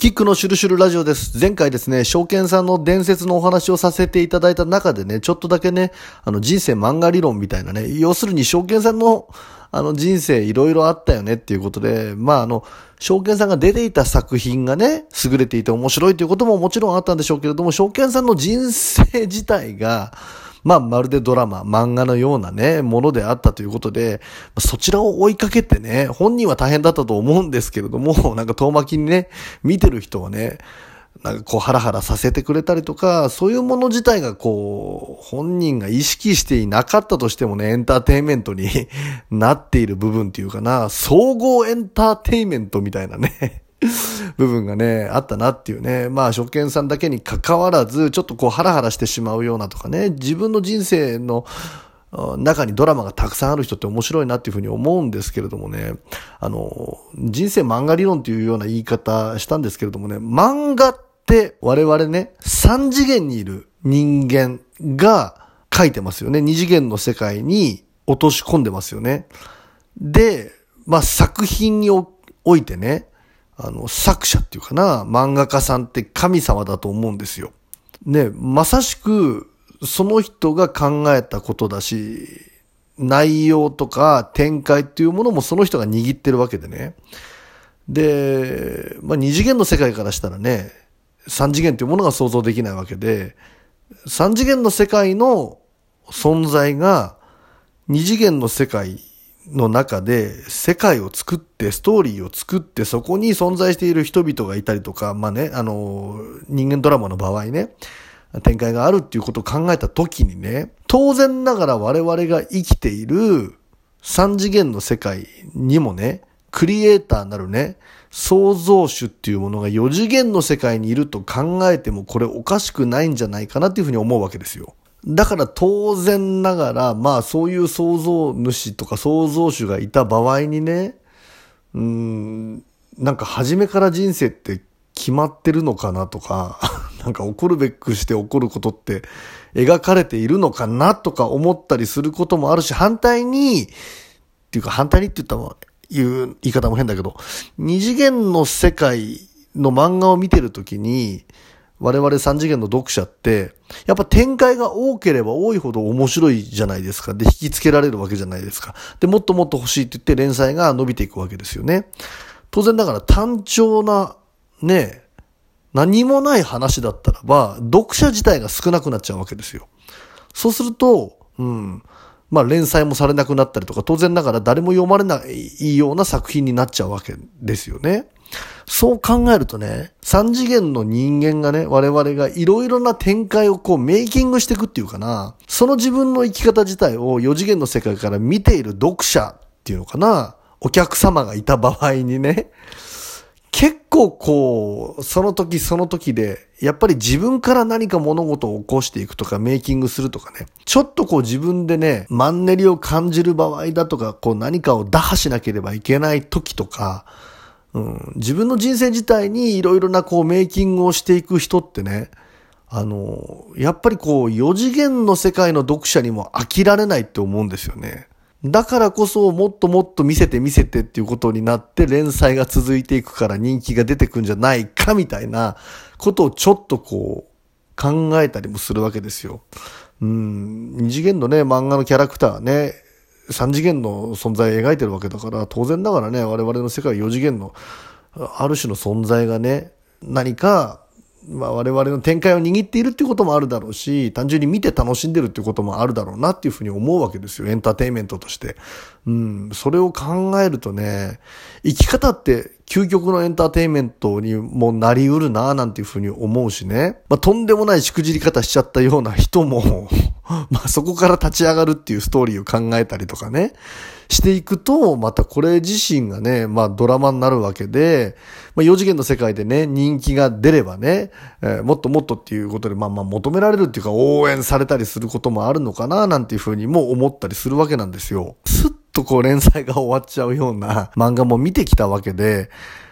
キックのシュルシュルラジオです。前回ですね、証券さんの伝説のお話をさせていただいた中でね、ちょっとだけね、あの人生漫画理論みたいなね、要するに証券さんのあの人生いろいろあったよねっていうことで、まああの、証券さんが出ていた作品がね、優れていて面白いということももちろんあったんでしょうけれども、証券さんの人生自体が、まあ、まるでドラマ、漫画のようなね、ものであったということで、そちらを追いかけてね、本人は大変だったと思うんですけれども、なんか遠巻きにね、見てる人はね、なんかこうハラハラさせてくれたりとか、そういうもの自体がこう、本人が意識していなかったとしてもね、エンターテインメントに なっている部分っていうかな、総合エンターテインメントみたいなね。部分がね、あったなっていうね。まあ、初見さんだけに関わらず、ちょっとこうハラハラしてしまうようなとかね、自分の人生の中にドラマがたくさんある人って面白いなっていうふうに思うんですけれどもね、あの、人生漫画理論っていうような言い方したんですけれどもね、漫画って我々ね、3次元にいる人間が書いてますよね。2次元の世界に落とし込んでますよね。で、まあ作品においてね、あの、作者っていうかな、漫画家さんって神様だと思うんですよ。ね、まさしく、その人が考えたことだし、内容とか展開っていうものもその人が握ってるわけでね。で、まあ、二次元の世界からしたらね、三次元というものが想像できないわけで、三次元の世界の存在が二次元の世界の中で世界を作ってストーリーを作ってそこに存在している人々がいたりとか、まあね、あの、人間ドラマの場合ね、展開があるっていうことを考えた時にね、当然ながら我々が生きている三次元の世界にもね、クリエイターなるね、創造主っていうものが4次元の世界にいると考えてもこれおかしくないんじゃないかなっていうふうに思うわけですよ。だから当然ながら、まあそういう創造主とか創造主がいた場合にね、うん、なんか初めから人生って決まってるのかなとか、なんか起こるべくして起こることって描かれているのかなとか思ったりすることもあるし、反対に、っていうか反対にって言ったらいう言い方も変だけど、二次元の世界の漫画を見てるときに、我々三次元の読者って、やっぱ展開が多ければ多いほど面白いじゃないですか。で、引きつけられるわけじゃないですか。で、もっともっと欲しいって言って連載が伸びていくわけですよね。当然ながら単調な、ね、何もない話だったらば、読者自体が少なくなっちゃうわけですよ。そうすると、うん。まあ連載もされなくなったりとか、当然ながら誰も読まれないような作品になっちゃうわけですよね。そう考えるとね、三次元の人間がね、我々がいろいろな展開をこうメイキングしていくっていうかな、その自分の生き方自体を4次元の世界から見ている読者っていうのかな、お客様がいた場合にね、結構こう、その時その時で、やっぱり自分から何か物事を起こしていくとか、メイキングするとかね、ちょっとこう自分でね、マンネリを感じる場合だとか、こう何かを打破しなければいけない時とか、うん、自分の人生自体にいろいろなこうメイキングをしていく人ってね、あの、やっぱりこう4次元の世界の読者にも飽きられないって思うんですよね。だからこそもっともっと見せて見せてっていうことになって連載が続いていくから人気が出てくんじゃないかみたいなことをちょっとこう考えたりもするわけですよ。うん、二次元のね、漫画のキャラクターね、3次元の存在を描いてるわけだから、当然ながらね、我々の世界は4次元のある種の存在がね、何かまあ、我々の展開を握っているっていうこともあるだろうし、単純に見て楽しんでるっていうこともあるだろうなっていうふうに思うわけですよ。エンターテインメントとして。うん。それを考えるとね、生き方って究極のエンターテインメントにもなりうるなぁなんていうふうに思うしね。まあ、とんでもないしくじり方しちゃったような人も ま、そこから立ち上がるっていうストーリーを考えたりとかね。していくと、またこれ自身がね、まあドラマになるわけで、まあ4次元の世界でね、人気が出ればね、えー、もっともっとっていうことで、まあまあ求められるっていうか応援されたりすることもあるのかな、なんていうふうにも思ったりするわけなんですよ。すっとこう連載が終わっちゃうような漫画も見てきたわけで、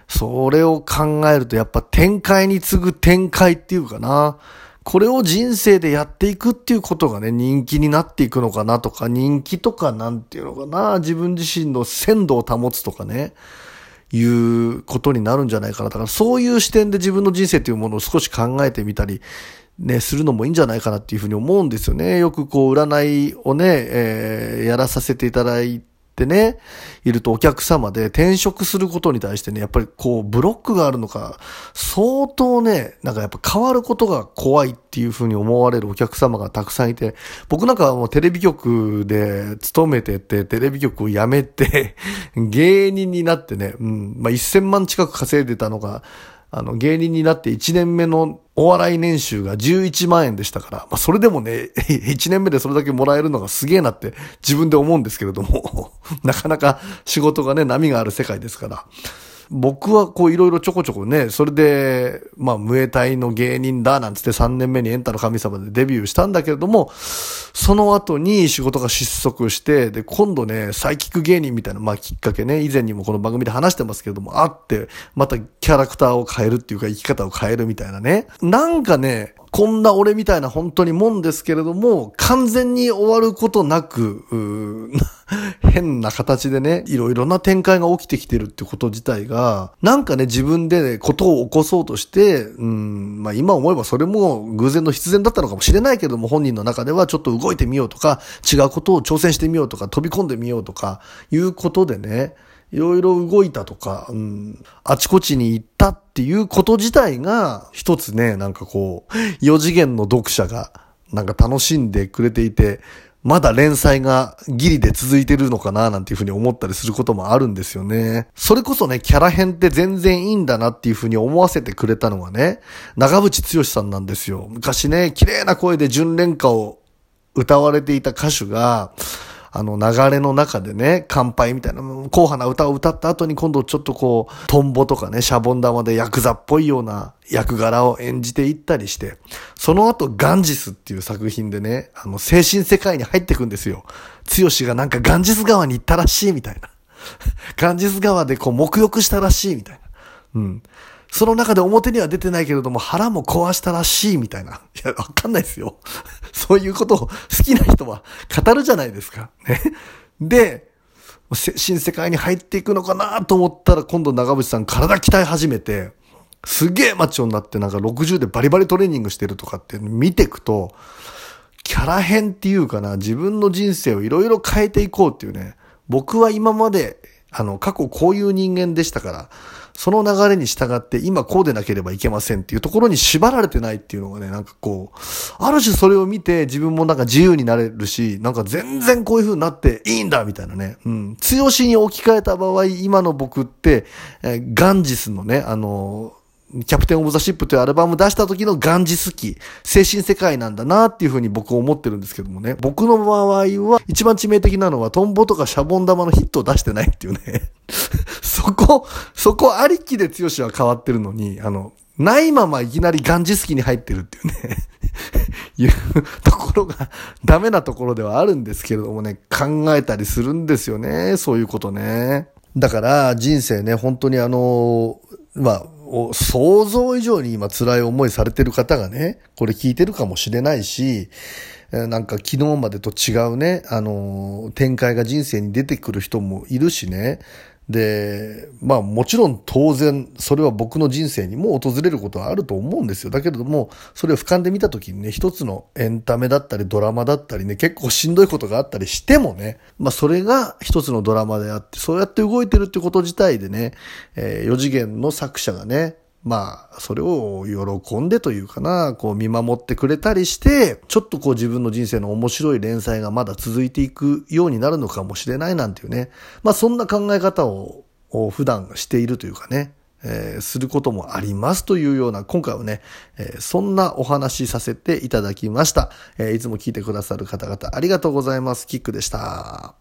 それを考えるとやっぱ展開に次ぐ展開っていうかな。これを人生でやっていくっていうことがね、人気になっていくのかなとか、人気とかなんていうのかな、自分自身の鮮度を保つとかね、いうことになるんじゃないかな。だからそういう視点で自分の人生というものを少し考えてみたり、ね、するのもいいんじゃないかなっていうふうに思うんですよね。よくこう、占いをね、えー、やらさせていただいてね、いるとお客様で転職することに対してね、やっぱりこう、ブロックがあるのか、相当ね、なんかやっぱ変わることが怖いっていうふうに思われるお客様がたくさんいて、僕なんかはもうテレビ局で勤めてて、テレビ局を辞めて、芸人になってね、うん、まあ、1000万近く稼いでたのが、あの、芸人になって1年目のお笑い年収が11万円でしたから、まあ、それでもね、1年目でそれだけもらえるのがすげえなって自分で思うんですけれども、なかなか仕事がね、波がある世界ですから、僕はこういろいろちょこちょこね、それで、まあ、ムエタイの芸人だなんつって3年目にエンタの神様でデビューしたんだけれども、その後に仕事が失速して、で、今度ね、サイキック芸人みたいな、まあ、きっかけね、以前にもこの番組で話してますけれども、あって、またキャラクターを変えるっていうか生き方を変えるみたいなね。なんかね、こんな俺みたいな本当にもんですけれども、完全に終わることなく、変な形でね、いろいろな展開が起きてきてるってこと自体が、なんかね、自分で、ね、ことを起こそうとして、うん、まあ今思えばそれも偶然の必然だったのかもしれないけども、本人の中ではちょっと動いてみようとか、違うことを挑戦してみようとか、飛び込んでみようとか、いうことでね、いろいろ動いたとか、うん、あちこちに行ったっていうこと自体が、一つね、なんかこう、四次元の読者が、なんか楽しんでくれていて、まだ連載がギリで続いてるのかななんていうふうに思ったりすることもあるんですよね。それこそね、キャラ編って全然いいんだなっていうふうに思わせてくれたのがね、長渕剛さんなんですよ。昔ね、綺麗な声で純恋歌を歌われていた歌手が、あの流れの中でね、乾杯みたいな、硬派な歌を歌った後に今度ちょっとこう、トンボとかね、シャボン玉でヤクザっぽいような役柄を演じていったりして、その後ガンジスっていう作品でね、あの精神世界に入っていくんですよ。剛がなんかガンジス川に行ったらしいみたいな。ガンジス川でこう沐浴したらしいみたいな。うん。その中で表には出てないけれども腹も壊したらしいみたいな。いや、わかんないですよ。そういうことを好きな人は語るじゃないですか。ね。で、新世界に入っていくのかなと思ったら今度長渕さん体鍛え始めて、すげえマッチョになってなんか60でバリバリトレーニングしてるとかって見ていくと、キャラ変っていうかな、自分の人生をいろいろ変えていこうっていうね、僕は今まで、あの、過去こういう人間でしたから、その流れに従って今こうでなければいけませんっていうところに縛られてないっていうのがね、なんかこう、ある種それを見て自分もなんか自由になれるし、なんか全然こういう風になっていいんだみたいなね。うん。強しに置き換えた場合、今の僕って、えー、ガンジスのね、あのーキャプテンオブザシップというアルバム出した時のガンジスキ、精神世界なんだなっていうふうに僕は思ってるんですけどもね。僕の場合は一番致命的なのはトンボとかシャボン玉のヒットを出してないっていうね。そこ、そこありきで剛は変わってるのに、あの、ないままいきなりガンジスキに入ってるっていうね いうところがダメなところではあるんですけれどもね、考えたりするんですよね。そういうことね。だから人生ね、本当にあの、まあ、を想像以上に今辛い思いされてる方がね、これ聞いてるかもしれないし、なんか昨日までと違うね、あの、展開が人生に出てくる人もいるしね、で、まあもちろん当然それは僕の人生にも訪れることはあると思うんですよ。だけれども、それを俯瞰で見た時にね、一つのエンタメだったりドラマだったりね、結構しんどいことがあったりしてもね、まあそれが一つのドラマであって、そうやって動いてるってこと自体でね、えー、4次元の作者がね、まあ、それを喜んでというかな、こう見守ってくれたりして、ちょっとこう自分の人生の面白い連載がまだ続いていくようになるのかもしれないなんていうね。まあそんな考え方を普段しているというかね、えー、することもありますというような、今回はね、えー、そんなお話しさせていただきました。えー、いつも聞いてくださる方々ありがとうございます。キックでした。